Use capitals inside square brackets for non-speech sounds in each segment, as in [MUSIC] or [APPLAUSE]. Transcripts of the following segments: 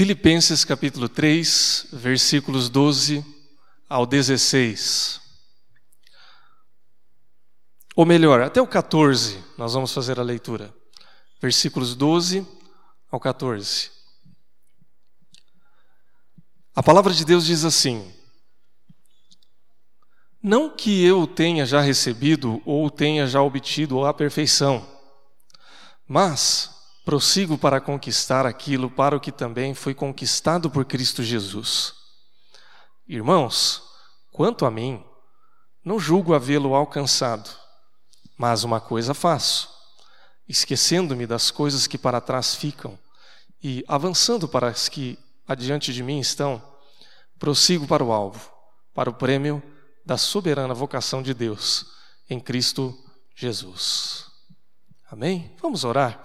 Filipenses capítulo 3, versículos 12 ao 16. Ou melhor, até o 14, nós vamos fazer a leitura. Versículos 12 ao 14. A palavra de Deus diz assim: Não que eu tenha já recebido ou tenha já obtido a perfeição, mas prossigo para conquistar aquilo para o que também foi conquistado por Cristo Jesus. Irmãos, quanto a mim, não julgo havê-lo alcançado, mas uma coisa faço, esquecendo-me das coisas que para trás ficam e avançando para as que adiante de mim estão, prossigo para o alvo, para o prêmio da soberana vocação de Deus em Cristo Jesus. Amém? Vamos orar.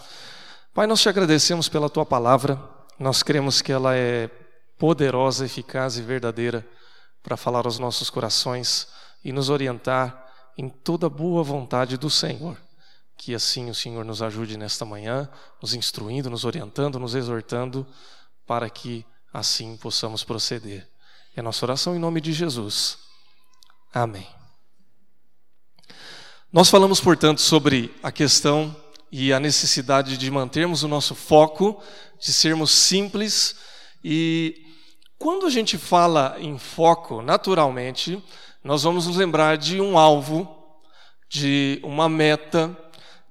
Pai, nós te agradecemos pela tua palavra, nós cremos que ela é poderosa, eficaz e verdadeira para falar aos nossos corações e nos orientar em toda boa vontade do Senhor. Que assim o Senhor nos ajude nesta manhã, nos instruindo, nos orientando, nos exortando, para que assim possamos proceder. É nossa oração em nome de Jesus. Amém. Nós falamos, portanto, sobre a questão e a necessidade de mantermos o nosso foco, de sermos simples. E quando a gente fala em foco, naturalmente, nós vamos nos lembrar de um alvo, de uma meta,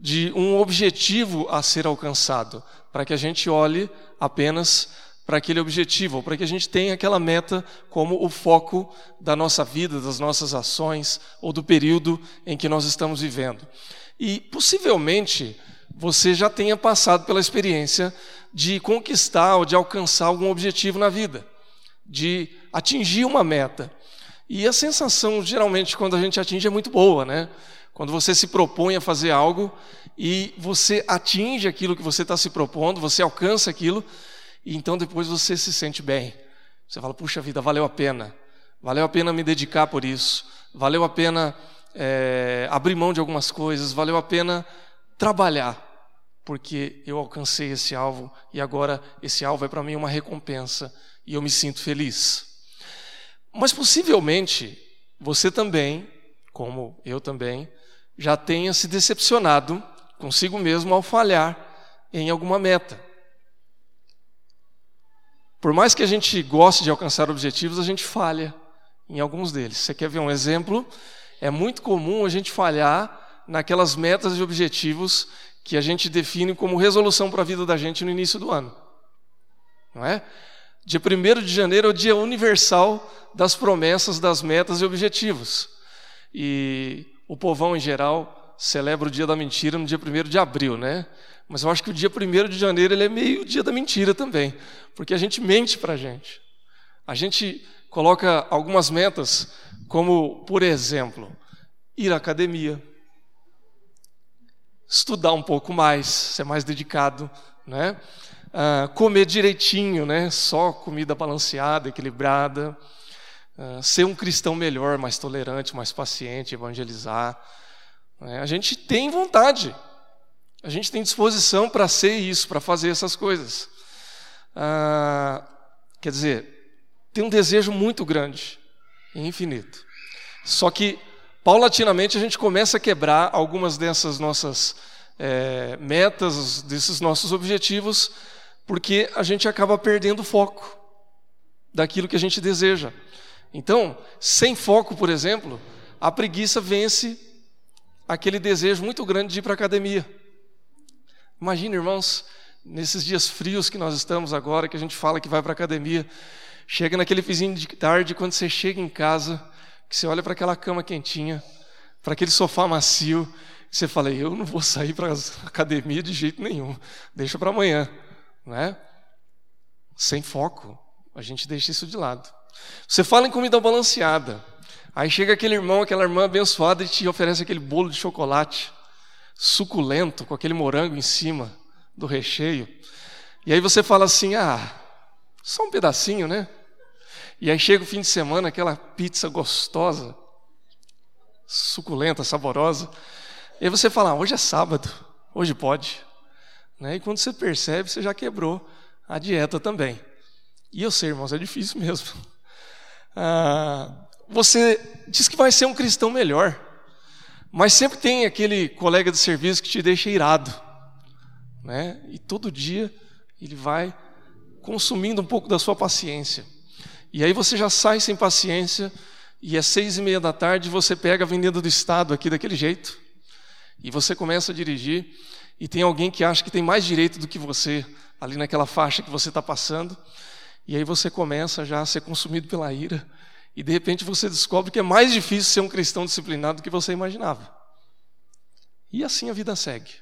de um objetivo a ser alcançado, para que a gente olhe apenas para aquele objetivo, para que a gente tenha aquela meta como o foco da nossa vida, das nossas ações ou do período em que nós estamos vivendo. E possivelmente você já tenha passado pela experiência de conquistar ou de alcançar algum objetivo na vida, de atingir uma meta. E a sensação, geralmente, quando a gente atinge, é muito boa, né? Quando você se propõe a fazer algo e você atinge aquilo que você está se propondo, você alcança aquilo, e então depois você se sente bem. Você fala, puxa vida, valeu a pena. Valeu a pena me dedicar por isso. Valeu a pena é, abrir mão de algumas coisas. Valeu a pena trabalhar, porque eu alcancei esse alvo e agora esse alvo é para mim uma recompensa e eu me sinto feliz. Mas possivelmente você também, como eu também, já tenha se decepcionado consigo mesmo ao falhar em alguma meta. Por mais que a gente goste de alcançar objetivos, a gente falha em alguns deles. Você quer ver um exemplo? É muito comum a gente falhar naquelas metas e objetivos que a gente define como resolução para a vida da gente no início do ano. Não é? Dia 1 de janeiro é o dia universal das promessas, das metas e objetivos. E o povão em geral celebra o dia da mentira no dia 1 de abril, né? Mas eu acho que o dia 1 de janeiro ele é meio o dia da mentira também, porque a gente mente para a gente. A gente coloca algumas metas, como, por exemplo, ir à academia estudar um pouco mais, ser mais dedicado, né? Uh, comer direitinho, né? Só comida balanceada, equilibrada, uh, ser um cristão melhor, mais tolerante, mais paciente, evangelizar. Né? A gente tem vontade, a gente tem disposição para ser isso, para fazer essas coisas. Uh, quer dizer, tem um desejo muito grande infinito. Só que paulatinamente a gente começa a quebrar algumas dessas nossas é, metas, desses nossos objetivos, porque a gente acaba perdendo foco daquilo que a gente deseja. Então, sem foco, por exemplo, a preguiça vence aquele desejo muito grande de ir para a academia. Imagina, irmãos, nesses dias frios que nós estamos agora, que a gente fala que vai para a academia, chega naquele vizinho de tarde, quando você chega em casa, que você olha para aquela cama quentinha, para aquele sofá macio, e você fala, eu não vou sair para a [LAUGHS] academia de jeito nenhum, deixa para amanhã, né? Sem foco, a gente deixa isso de lado. Você fala em comida balanceada, aí chega aquele irmão, aquela irmã abençoada e te oferece aquele bolo de chocolate suculento, com aquele morango em cima do recheio, e aí você fala assim, ah, só um pedacinho, né? E aí chega o fim de semana, aquela pizza gostosa, suculenta, saborosa. E aí você fala, ah, hoje é sábado, hoje pode. Né? E quando você percebe, você já quebrou a dieta também. E eu sei, irmãos, é difícil [LAUGHS] mesmo. Ah, você diz que vai ser um cristão melhor, mas sempre tem aquele colega de serviço que te deixa irado, né? E todo dia ele vai consumindo um pouco da sua paciência. E aí você já sai sem paciência e é seis e meia da tarde você pega a Avenida do Estado aqui daquele jeito e você começa a dirigir e tem alguém que acha que tem mais direito do que você ali naquela faixa que você está passando e aí você começa já a ser consumido pela ira e de repente você descobre que é mais difícil ser um cristão disciplinado do que você imaginava. E assim a vida segue.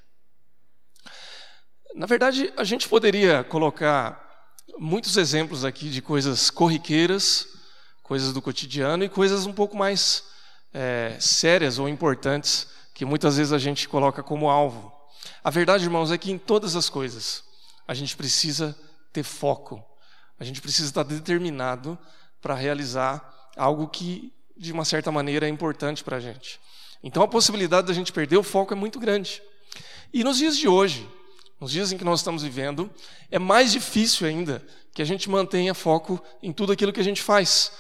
Na verdade, a gente poderia colocar muitos exemplos aqui de coisas corriqueiras, coisas do cotidiano e coisas um pouco mais é, sérias ou importantes que muitas vezes a gente coloca como alvo. A verdade, irmãos, é que em todas as coisas a gente precisa ter foco, a gente precisa estar determinado para realizar algo que, de uma certa maneira, é importante para a gente. Então, a possibilidade da gente perder o foco é muito grande. E nos dias de hoje, nos dias em que nós estamos vivendo, é mais difícil ainda que a gente mantenha foco em tudo aquilo que a gente faz.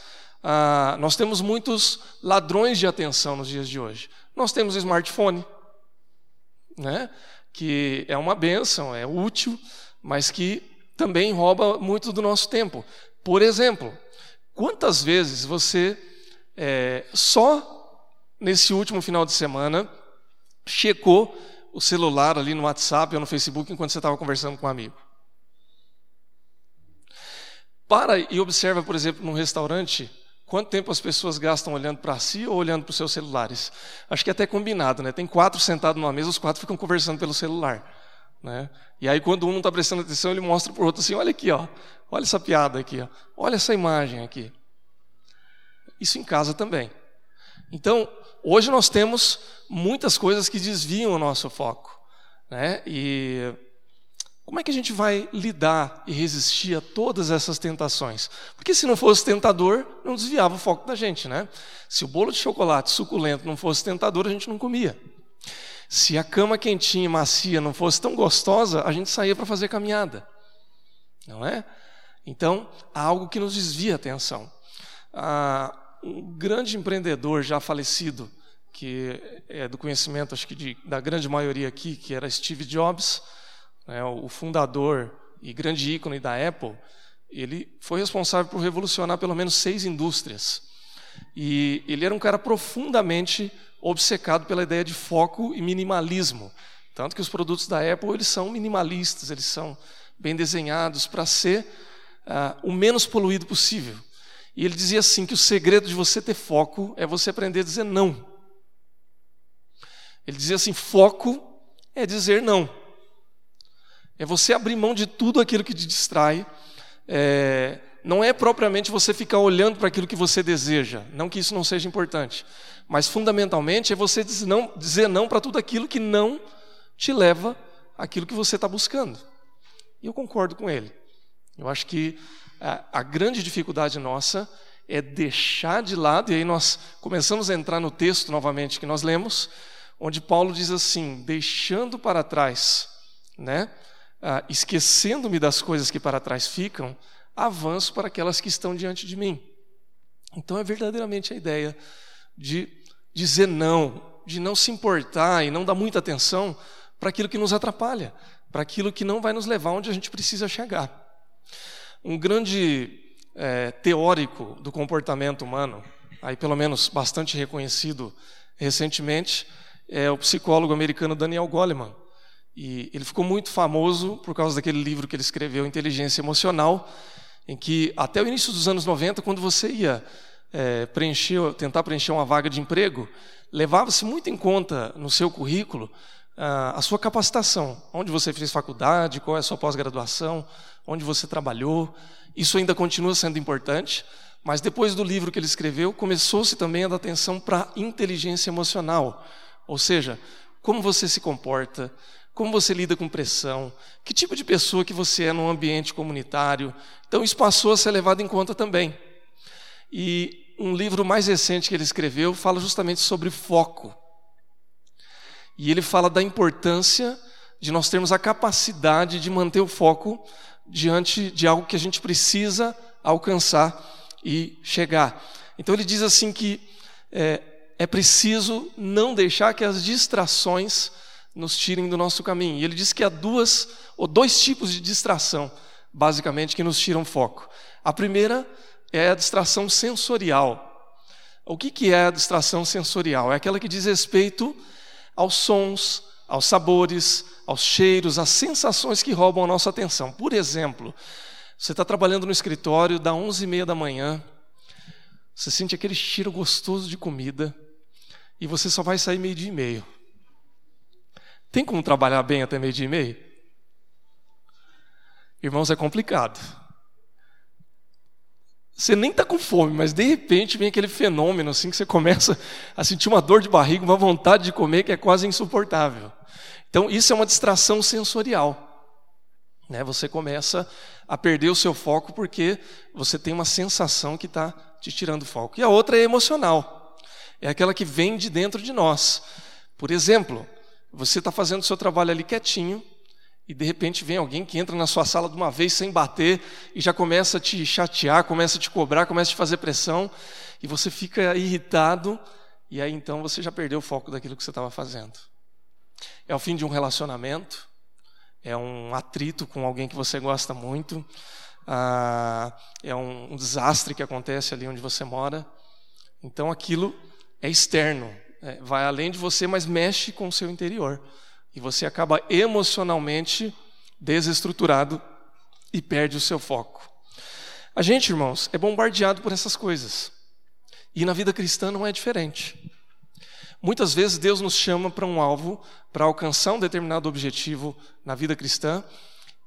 Ah, nós temos muitos ladrões de atenção nos dias de hoje. Nós temos o smartphone, né? que é uma benção, é útil, mas que também rouba muito do nosso tempo. Por exemplo, Quantas vezes você, é, só nesse último final de semana, checou o celular ali no WhatsApp ou no Facebook enquanto você estava conversando com um amigo? Para e observa, por exemplo, num restaurante, quanto tempo as pessoas gastam olhando para si ou olhando para os seus celulares. Acho que é até combinado, né? Tem quatro sentados numa mesa, os quatro ficam conversando pelo celular. Né? E aí, quando um não está prestando atenção, ele mostra para o outro assim: olha aqui, ó, olha essa piada aqui, ó, olha essa imagem aqui. Isso em casa também. Então, hoje nós temos muitas coisas que desviam o nosso foco. Né? E como é que a gente vai lidar e resistir a todas essas tentações? Porque se não fosse tentador, não desviava o foco da gente. Né? Se o bolo de chocolate suculento não fosse tentador, a gente não comia. Se a cama quentinha e macia não fosse tão gostosa, a gente saía para fazer caminhada. Não é? Então, há algo que nos desvia a atenção. Ah, um grande empreendedor já falecido, que é do conhecimento, acho que de, da grande maioria aqui, que era Steve Jobs, né, o fundador e grande ícone da Apple, ele foi responsável por revolucionar pelo menos seis indústrias. E ele era um cara profundamente obcecado pela ideia de foco e minimalismo. Tanto que os produtos da Apple eles são minimalistas, eles são bem desenhados para ser uh, o menos poluído possível. E ele dizia assim: que o segredo de você ter foco é você aprender a dizer não. Ele dizia assim: foco é dizer não. É você abrir mão de tudo aquilo que te distrai. É, não é propriamente você ficar olhando para aquilo que você deseja, não que isso não seja importante, mas fundamentalmente é você dizer não, dizer não para tudo aquilo que não te leva àquilo que você está buscando. E eu concordo com ele. Eu acho que a, a grande dificuldade nossa é deixar de lado, e aí nós começamos a entrar no texto novamente que nós lemos, onde Paulo diz assim: deixando para trás, né, ah, esquecendo-me das coisas que para trás ficam, avanço para aquelas que estão diante de mim. Então é verdadeiramente a ideia de dizer não, de não se importar e não dar muita atenção para aquilo que nos atrapalha, para aquilo que não vai nos levar onde a gente precisa chegar. Um grande é, teórico do comportamento humano, aí pelo menos bastante reconhecido recentemente, é o psicólogo americano Daniel Goleman. E ele ficou muito famoso por causa daquele livro que ele escreveu, Inteligência Emocional, em que até o início dos anos 90, quando você ia é, preencher, tentar preencher uma vaga de emprego, levava-se muito em conta no seu currículo a sua capacitação, onde você fez faculdade, qual é a sua pós-graduação, onde você trabalhou. Isso ainda continua sendo importante, mas depois do livro que ele escreveu, começou-se também a dar atenção para a inteligência emocional, ou seja, como você se comporta, como você lida com pressão, que tipo de pessoa que você é no ambiente comunitário. Então isso passou a ser levado em conta também. E um livro mais recente que ele escreveu fala justamente sobre foco. E ele fala da importância de nós termos a capacidade de manter o foco diante de algo que a gente precisa alcançar e chegar. Então ele diz assim que é, é preciso não deixar que as distrações nos tirem do nosso caminho. E ele diz que há duas ou dois tipos de distração, basicamente, que nos tiram foco. A primeira é a distração sensorial. O que, que é a distração sensorial? É aquela que diz respeito aos sons, aos sabores, aos cheiros, às sensações que roubam a nossa atenção. Por exemplo, você está trabalhando no escritório, dá 11 e meia da manhã, você sente aquele cheiro gostoso de comida e você só vai sair meio dia e meio. Tem como trabalhar bem até meio dia e meio? Irmãos, é complicado. Você nem está com fome, mas de repente vem aquele fenômeno assim que você começa a sentir uma dor de barriga, uma vontade de comer que é quase insuportável. Então, isso é uma distração sensorial. Né? Você começa a perder o seu foco porque você tem uma sensação que está te tirando foco. E a outra é emocional. É aquela que vem de dentro de nós. Por exemplo, você está fazendo o seu trabalho ali quietinho, e de repente vem alguém que entra na sua sala de uma vez sem bater e já começa a te chatear, começa a te cobrar, começa a te fazer pressão, e você fica irritado, e aí então você já perdeu o foco daquilo que você estava fazendo. É o fim de um relacionamento, é um atrito com alguém que você gosta muito, ah, é um, um desastre que acontece ali onde você mora. Então aquilo é externo, é, vai além de você, mas mexe com o seu interior. E você acaba emocionalmente desestruturado e perde o seu foco. A gente, irmãos, é bombardeado por essas coisas. E na vida cristã não é diferente. Muitas vezes Deus nos chama para um alvo, para alcançar um determinado objetivo na vida cristã,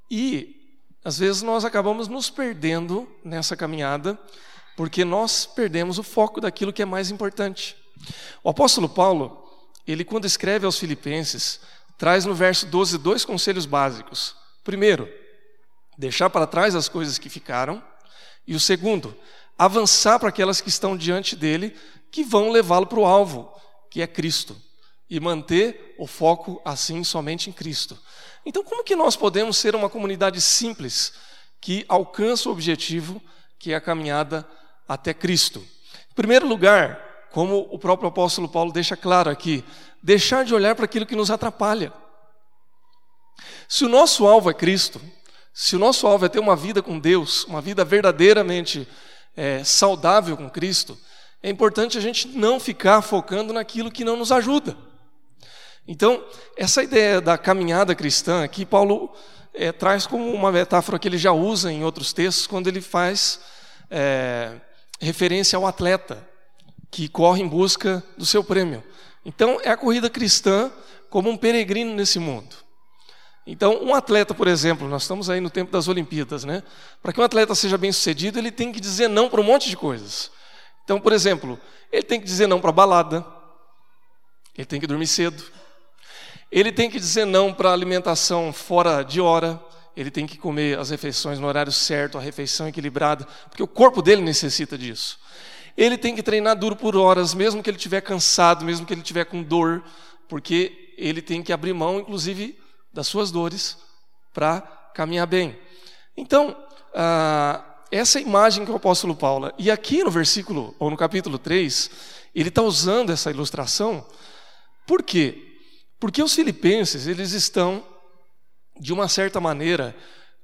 e às vezes nós acabamos nos perdendo nessa caminhada, porque nós perdemos o foco daquilo que é mais importante. O apóstolo Paulo, ele quando escreve aos Filipenses, traz no verso 12 dois conselhos básicos. Primeiro, deixar para trás as coisas que ficaram, e o segundo, avançar para aquelas que estão diante dele, que vão levá-lo para o alvo, que é Cristo, e manter o foco assim somente em Cristo. Então, como que nós podemos ser uma comunidade simples que alcança o objetivo que é a caminhada até Cristo? Em primeiro lugar, como o próprio apóstolo Paulo deixa claro aqui, deixar de olhar para aquilo que nos atrapalha. Se o nosso alvo é Cristo, se o nosso alvo é ter uma vida com Deus, uma vida verdadeiramente é, saudável com Cristo, é importante a gente não ficar focando naquilo que não nos ajuda. Então, essa ideia da caminhada cristã aqui, Paulo é, traz como uma metáfora que ele já usa em outros textos, quando ele faz é, referência ao atleta que corre em busca do seu prêmio. Então, é a corrida cristã como um peregrino nesse mundo. Então, um atleta, por exemplo, nós estamos aí no tempo das Olimpíadas, né? Para que um atleta seja bem sucedido, ele tem que dizer não para um monte de coisas. Então, por exemplo, ele tem que dizer não para balada, ele tem que dormir cedo, ele tem que dizer não para alimentação fora de hora, ele tem que comer as refeições no horário certo, a refeição equilibrada, porque o corpo dele necessita disso. Ele tem que treinar duro por horas, mesmo que ele estiver cansado, mesmo que ele estiver com dor, porque ele tem que abrir mão, inclusive, das suas dores para caminhar bem. Então, ah, essa é imagem que o apóstolo Paulo, e aqui no versículo, ou no capítulo 3, ele está usando essa ilustração, por quê? Porque os filipenses, eles estão, de uma certa maneira,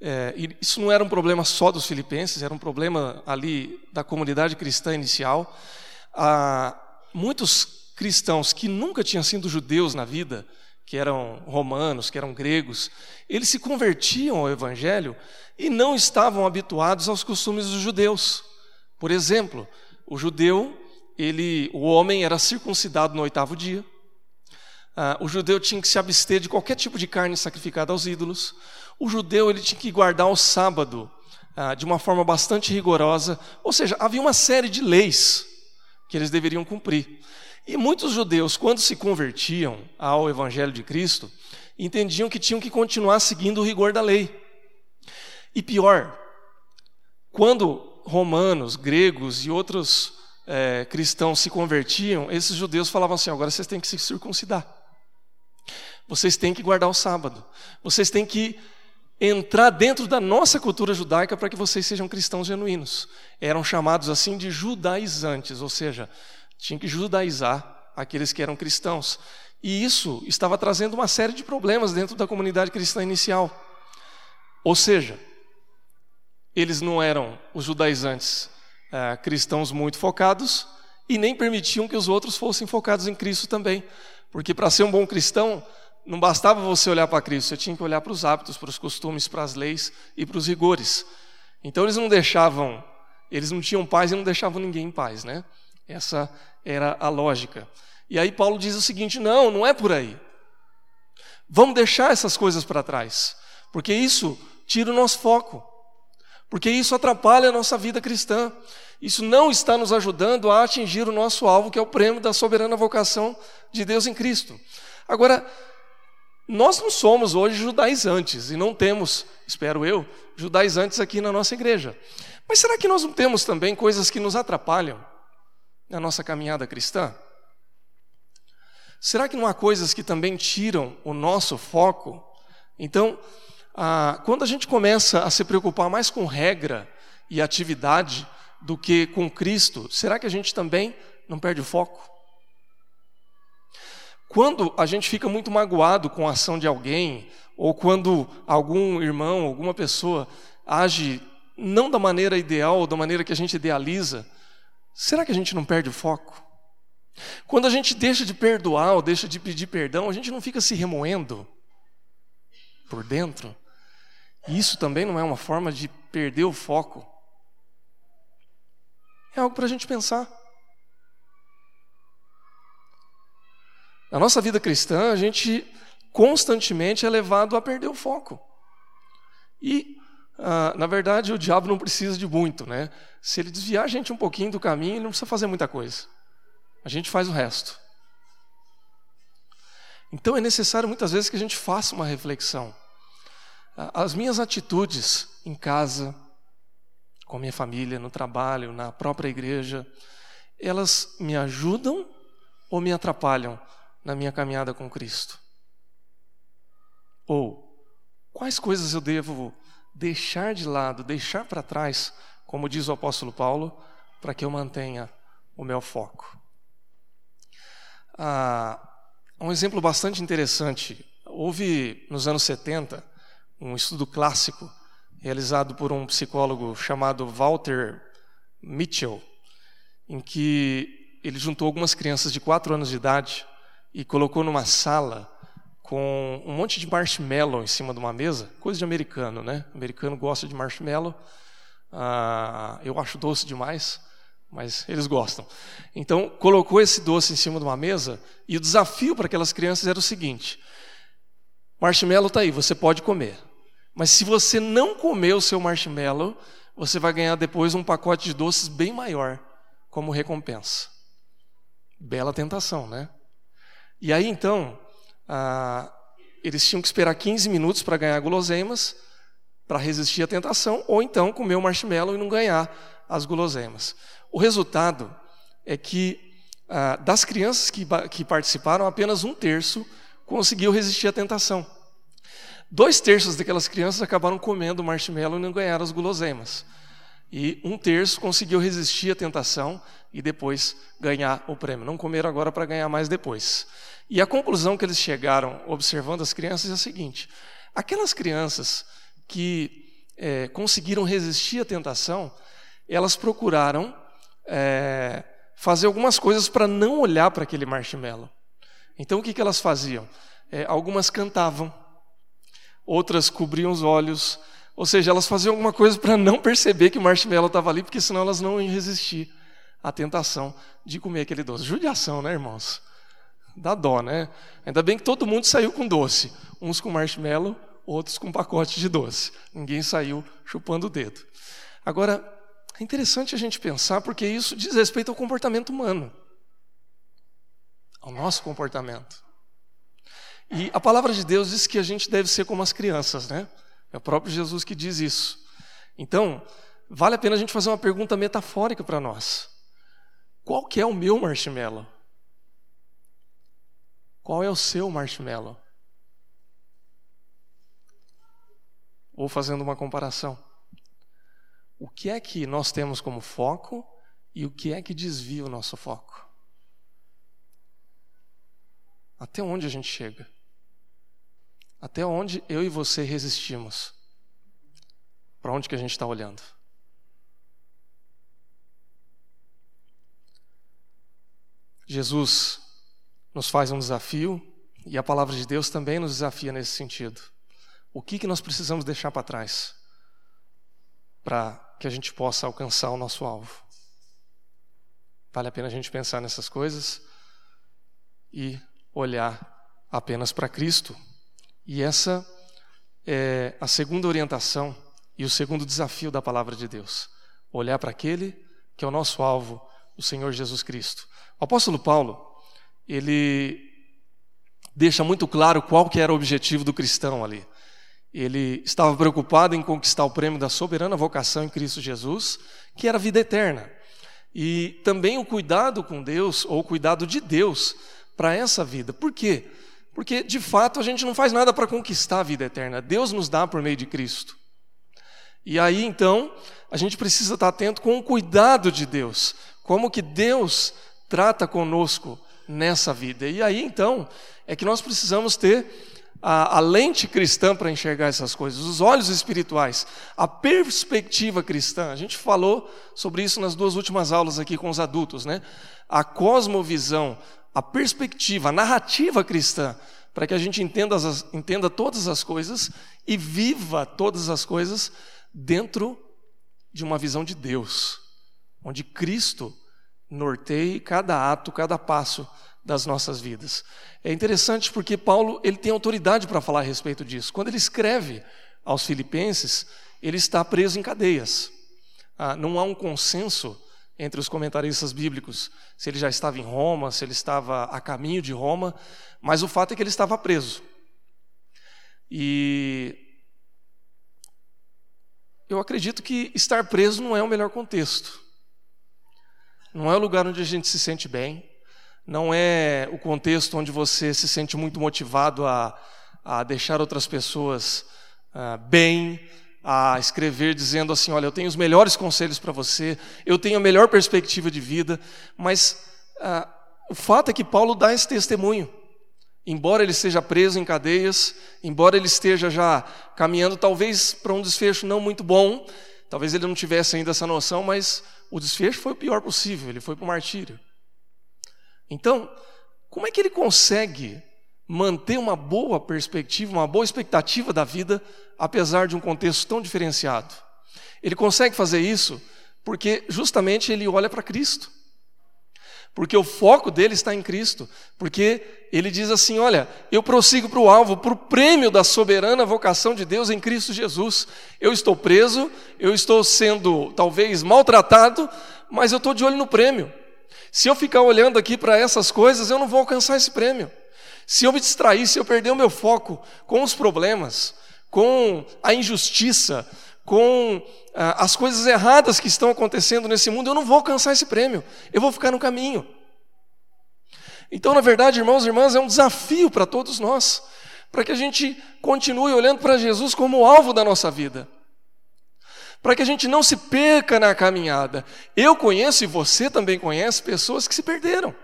é, isso não era um problema só dos filipenses, era um problema ali da comunidade cristã inicial. Ah, muitos cristãos que nunca tinham sido judeus na vida, que eram romanos, que eram gregos, eles se convertiam ao evangelho e não estavam habituados aos costumes dos judeus. Por exemplo, o judeu, ele, o homem era circuncidado no oitavo dia. Ah, o judeu tinha que se abster de qualquer tipo de carne sacrificada aos ídolos o judeu ele tinha que guardar o sábado ah, de uma forma bastante rigorosa, ou seja, havia uma série de leis que eles deveriam cumprir. E muitos judeus, quando se convertiam ao Evangelho de Cristo, entendiam que tinham que continuar seguindo o rigor da lei. E pior, quando romanos, gregos e outros é, cristãos se convertiam, esses judeus falavam assim: agora vocês têm que se circuncidar, vocês têm que guardar o sábado, vocês têm que entrar dentro da nossa cultura judaica para que vocês sejam cristãos genuínos. Eram chamados assim de judaizantes, ou seja, tinha que judaizar aqueles que eram cristãos. E isso estava trazendo uma série de problemas dentro da comunidade cristã inicial. Ou seja, eles não eram os judaizantes eh, cristãos muito focados e nem permitiam que os outros fossem focados em Cristo também. Porque para ser um bom cristão, não bastava você olhar para Cristo, você tinha que olhar para os hábitos, para os costumes, para as leis e para os rigores. Então eles não deixavam, eles não tinham paz e não deixavam ninguém em paz, né? Essa era a lógica. E aí Paulo diz o seguinte: não, não é por aí. Vamos deixar essas coisas para trás, porque isso tira o nosso foco, porque isso atrapalha a nossa vida cristã. Isso não está nos ajudando a atingir o nosso alvo, que é o prêmio da soberana vocação de Deus em Cristo. Agora, nós não somos hoje judaizantes e não temos, espero eu, judaizantes aqui na nossa igreja. Mas será que nós não temos também coisas que nos atrapalham na nossa caminhada cristã? Será que não há coisas que também tiram o nosso foco? Então, ah, quando a gente começa a se preocupar mais com regra e atividade, do que com Cristo, será que a gente também não perde o foco? Quando a gente fica muito magoado com a ação de alguém, ou quando algum irmão, alguma pessoa age não da maneira ideal ou da maneira que a gente idealiza, será que a gente não perde o foco? Quando a gente deixa de perdoar ou deixa de pedir perdão, a gente não fica se remoendo por dentro? Isso também não é uma forma de perder o foco. É algo para a gente pensar. Na nossa vida cristã, a gente constantemente é levado a perder o foco. E, ah, na verdade, o diabo não precisa de muito, né? Se ele desviar a gente um pouquinho do caminho, ele não precisa fazer muita coisa. A gente faz o resto. Então é necessário muitas vezes que a gente faça uma reflexão. As minhas atitudes em casa, com a minha família, no trabalho, na própria igreja, elas me ajudam ou me atrapalham na minha caminhada com Cristo? Ou quais coisas eu devo deixar de lado, deixar para trás, como diz o apóstolo Paulo, para que eu mantenha o meu foco? Ah, um exemplo bastante interessante. Houve nos anos 70 um estudo clássico realizado por um psicólogo chamado Walter Mitchell, em que ele juntou algumas crianças de 4 anos de idade e colocou numa sala com um monte de marshmallow em cima de uma mesa, coisa de americano, né? O americano gosta de marshmallow, ah, eu acho doce demais, mas eles gostam. Então, colocou esse doce em cima de uma mesa e o desafio para aquelas crianças era o seguinte: marshmallow está aí, você pode comer. Mas se você não comer o seu marshmallow, você vai ganhar depois um pacote de doces bem maior como recompensa. Bela tentação, né? E aí então, ah, eles tinham que esperar 15 minutos para ganhar guloseimas, para resistir à tentação, ou então comer o marshmallow e não ganhar as guloseimas. O resultado é que ah, das crianças que, que participaram, apenas um terço conseguiu resistir à tentação. Dois terços daquelas crianças acabaram comendo marshmallow e não ganharam as guloseimas. E um terço conseguiu resistir à tentação e depois ganhar o prêmio. Não comeram agora para ganhar mais depois. E a conclusão que eles chegaram observando as crianças é a seguinte: aquelas crianças que é, conseguiram resistir à tentação, elas procuraram é, fazer algumas coisas para não olhar para aquele marshmallow. Então o que, que elas faziam? É, algumas cantavam outras cobriam os olhos, ou seja, elas faziam alguma coisa para não perceber que o marshmallow estava ali, porque senão elas não iam resistir à tentação de comer aquele doce. Judiação, né, irmãos? Dá dó, né? Ainda bem que todo mundo saiu com doce, uns com marshmallow, outros com pacote de doce. Ninguém saiu chupando o dedo. Agora, é interessante a gente pensar, porque isso diz respeito ao comportamento humano, ao nosso comportamento. E a palavra de Deus diz que a gente deve ser como as crianças, né? É o próprio Jesus que diz isso. Então, vale a pena a gente fazer uma pergunta metafórica para nós. Qual que é o meu marshmallow? Qual é o seu marshmallow? ou fazendo uma comparação. O que é que nós temos como foco e o que é que desvia o nosso foco? Até onde a gente chega? Até onde eu e você resistimos? Para onde que a gente está olhando? Jesus nos faz um desafio e a palavra de Deus também nos desafia nesse sentido. O que, que nós precisamos deixar para trás para que a gente possa alcançar o nosso alvo? Vale a pena a gente pensar nessas coisas e olhar apenas para Cristo. E essa é a segunda orientação e o segundo desafio da palavra de Deus: olhar para aquele que é o nosso alvo, o Senhor Jesus Cristo. O apóstolo Paulo, ele deixa muito claro qual que era o objetivo do cristão ali. Ele estava preocupado em conquistar o prêmio da soberana vocação em Cristo Jesus, que era a vida eterna. E também o cuidado com Deus, ou o cuidado de Deus para essa vida. Por quê? Porque, de fato, a gente não faz nada para conquistar a vida eterna. Deus nos dá por meio de Cristo. E aí, então, a gente precisa estar atento com o cuidado de Deus. Como que Deus trata conosco nessa vida. E aí, então, é que nós precisamos ter a, a lente cristã para enxergar essas coisas, os olhos espirituais, a perspectiva cristã. A gente falou sobre isso nas duas últimas aulas aqui com os adultos, né? A cosmovisão, a perspectiva, a narrativa cristã, para que a gente entenda, as, entenda todas as coisas e viva todas as coisas dentro de uma visão de Deus, onde Cristo norteie cada ato, cada passo das nossas vidas. É interessante porque Paulo ele tem autoridade para falar a respeito disso. Quando ele escreve aos Filipenses, ele está preso em cadeias. Ah, não há um consenso entre os comentaristas bíblicos se ele já estava em Roma, se ele estava a caminho de Roma, mas o fato é que ele estava preso. E eu acredito que estar preso não é o melhor contexto. Não é o lugar onde a gente se sente bem, não é o contexto onde você se sente muito motivado a, a deixar outras pessoas uh, bem, a escrever dizendo assim: olha, eu tenho os melhores conselhos para você, eu tenho a melhor perspectiva de vida, mas uh, o fato é que Paulo dá esse testemunho. Embora ele esteja preso em cadeias, embora ele esteja já caminhando talvez para um desfecho não muito bom, talvez ele não tivesse ainda essa noção, mas o desfecho foi o pior possível, ele foi para o martírio. Então, como é que ele consegue manter uma boa perspectiva, uma boa expectativa da vida, apesar de um contexto tão diferenciado? Ele consegue fazer isso porque justamente ele olha para Cristo. Porque o foco dele está em Cristo. Porque ele diz assim: Olha, eu prossigo para o alvo, para o prêmio da soberana vocação de Deus em Cristo Jesus. Eu estou preso, eu estou sendo talvez maltratado, mas eu estou de olho no prêmio. Se eu ficar olhando aqui para essas coisas, eu não vou alcançar esse prêmio. Se eu me distrair, se eu perder o meu foco com os problemas, com a injustiça, com ah, as coisas erradas que estão acontecendo nesse mundo, eu não vou alcançar esse prêmio. Eu vou ficar no caminho. Então, na verdade, irmãos e irmãs, é um desafio para todos nós, para que a gente continue olhando para Jesus como o alvo da nossa vida para que a gente não se perca na caminhada. Eu conheço e você também conhece pessoas que se perderam,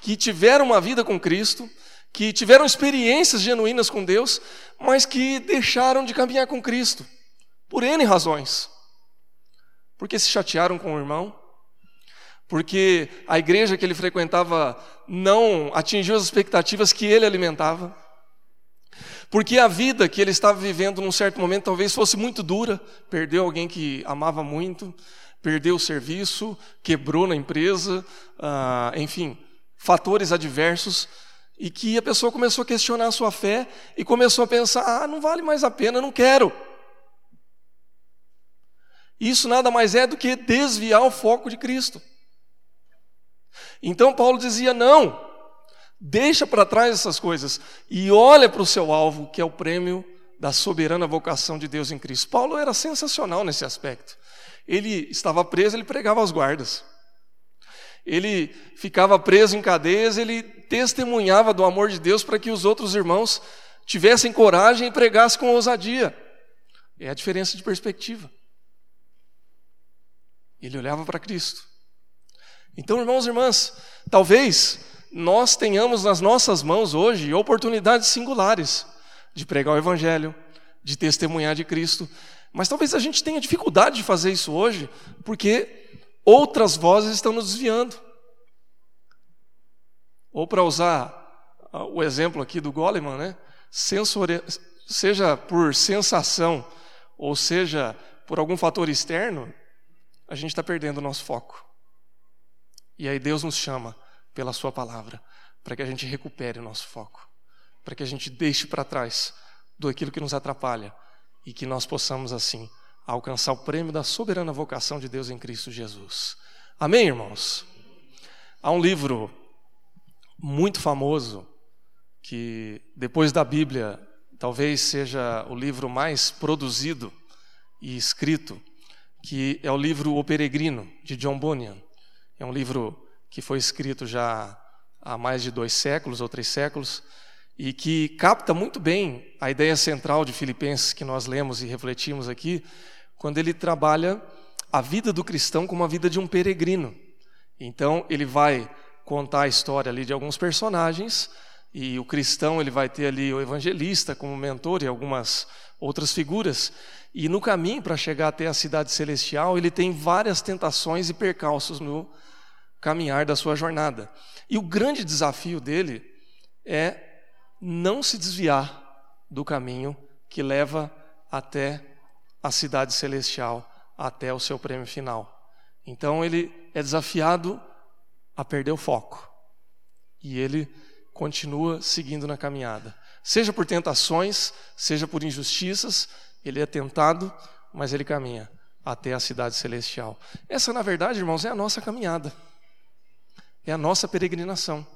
que tiveram uma vida com Cristo, que tiveram experiências genuínas com Deus, mas que deixaram de caminhar com Cristo, por N razões. Porque se chatearam com o irmão, porque a igreja que ele frequentava não atingiu as expectativas que ele alimentava porque a vida que ele estava vivendo num certo momento talvez fosse muito dura, perdeu alguém que amava muito, perdeu o serviço, quebrou na empresa, ah, enfim, fatores adversos, e que a pessoa começou a questionar a sua fé e começou a pensar: ah, não vale mais a pena, não quero. Isso nada mais é do que desviar o foco de Cristo. Então Paulo dizia: não, Deixa para trás essas coisas e olha para o seu alvo, que é o prêmio da soberana vocação de Deus em Cristo. Paulo era sensacional nesse aspecto. Ele estava preso, ele pregava aos guardas. Ele ficava preso em cadeias, ele testemunhava do amor de Deus para que os outros irmãos tivessem coragem e pregassem com ousadia. É a diferença de perspectiva. Ele olhava para Cristo. Então, irmãos e irmãs, talvez nós tenhamos nas nossas mãos hoje oportunidades singulares de pregar o Evangelho, de testemunhar de Cristo, mas talvez a gente tenha dificuldade de fazer isso hoje, porque outras vozes estão nos desviando. Ou para usar ah, o exemplo aqui do Goleman, né? Sensori... seja por sensação, ou seja por algum fator externo, a gente está perdendo o nosso foco. E aí Deus nos chama pela Sua palavra, para que a gente recupere o nosso foco, para que a gente deixe para trás do aquilo que nos atrapalha e que nós possamos, assim, alcançar o prêmio da soberana vocação de Deus em Cristo Jesus. Amém, irmãos? Há um livro muito famoso que, depois da Bíblia, talvez seja o livro mais produzido e escrito, que é o livro O Peregrino, de John Bunyan. É um livro que foi escrito já há mais de dois séculos ou três séculos e que capta muito bem a ideia central de Filipenses que nós lemos e refletimos aqui, quando ele trabalha a vida do cristão como a vida de um peregrino. Então, ele vai contar a história ali de alguns personagens e o cristão ele vai ter ali o evangelista como mentor e algumas outras figuras. E no caminho para chegar até a cidade celestial, ele tem várias tentações e percalços no caminhar da sua jornada. E o grande desafio dele é não se desviar do caminho que leva até a cidade celestial, até o seu prêmio final. Então ele é desafiado a perder o foco. E ele continua seguindo na caminhada. Seja por tentações, seja por injustiças, ele é tentado, mas ele caminha até a cidade celestial. Essa, na verdade, irmãos, é a nossa caminhada. É a nossa peregrinação.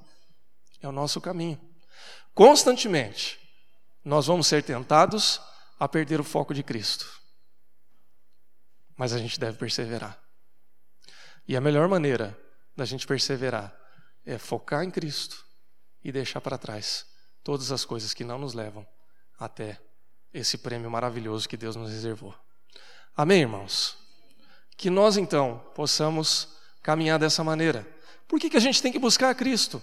É o nosso caminho. Constantemente, nós vamos ser tentados a perder o foco de Cristo. Mas a gente deve perseverar. E a melhor maneira da gente perseverar é focar em Cristo e deixar para trás todas as coisas que não nos levam até esse prêmio maravilhoso que Deus nos reservou. Amém, irmãos? Que nós então possamos caminhar dessa maneira. Por que, que a gente tem que buscar a Cristo?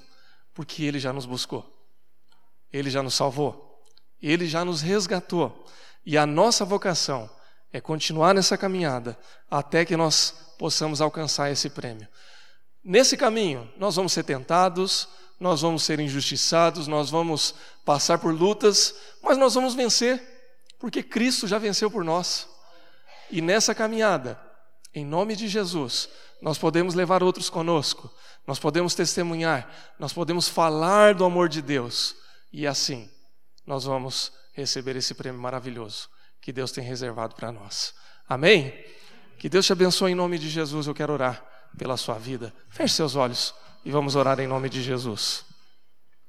Porque Ele já nos buscou, Ele já nos salvou, Ele já nos resgatou. E a nossa vocação é continuar nessa caminhada até que nós possamos alcançar esse prêmio. Nesse caminho, nós vamos ser tentados, nós vamos ser injustiçados, nós vamos passar por lutas, mas nós vamos vencer, porque Cristo já venceu por nós. E nessa caminhada, em nome de Jesus, nós podemos levar outros conosco, nós podemos testemunhar, nós podemos falar do amor de Deus, e assim nós vamos receber esse prêmio maravilhoso que Deus tem reservado para nós. Amém? Que Deus te abençoe em nome de Jesus. Eu quero orar pela sua vida. Feche seus olhos e vamos orar em nome de Jesus.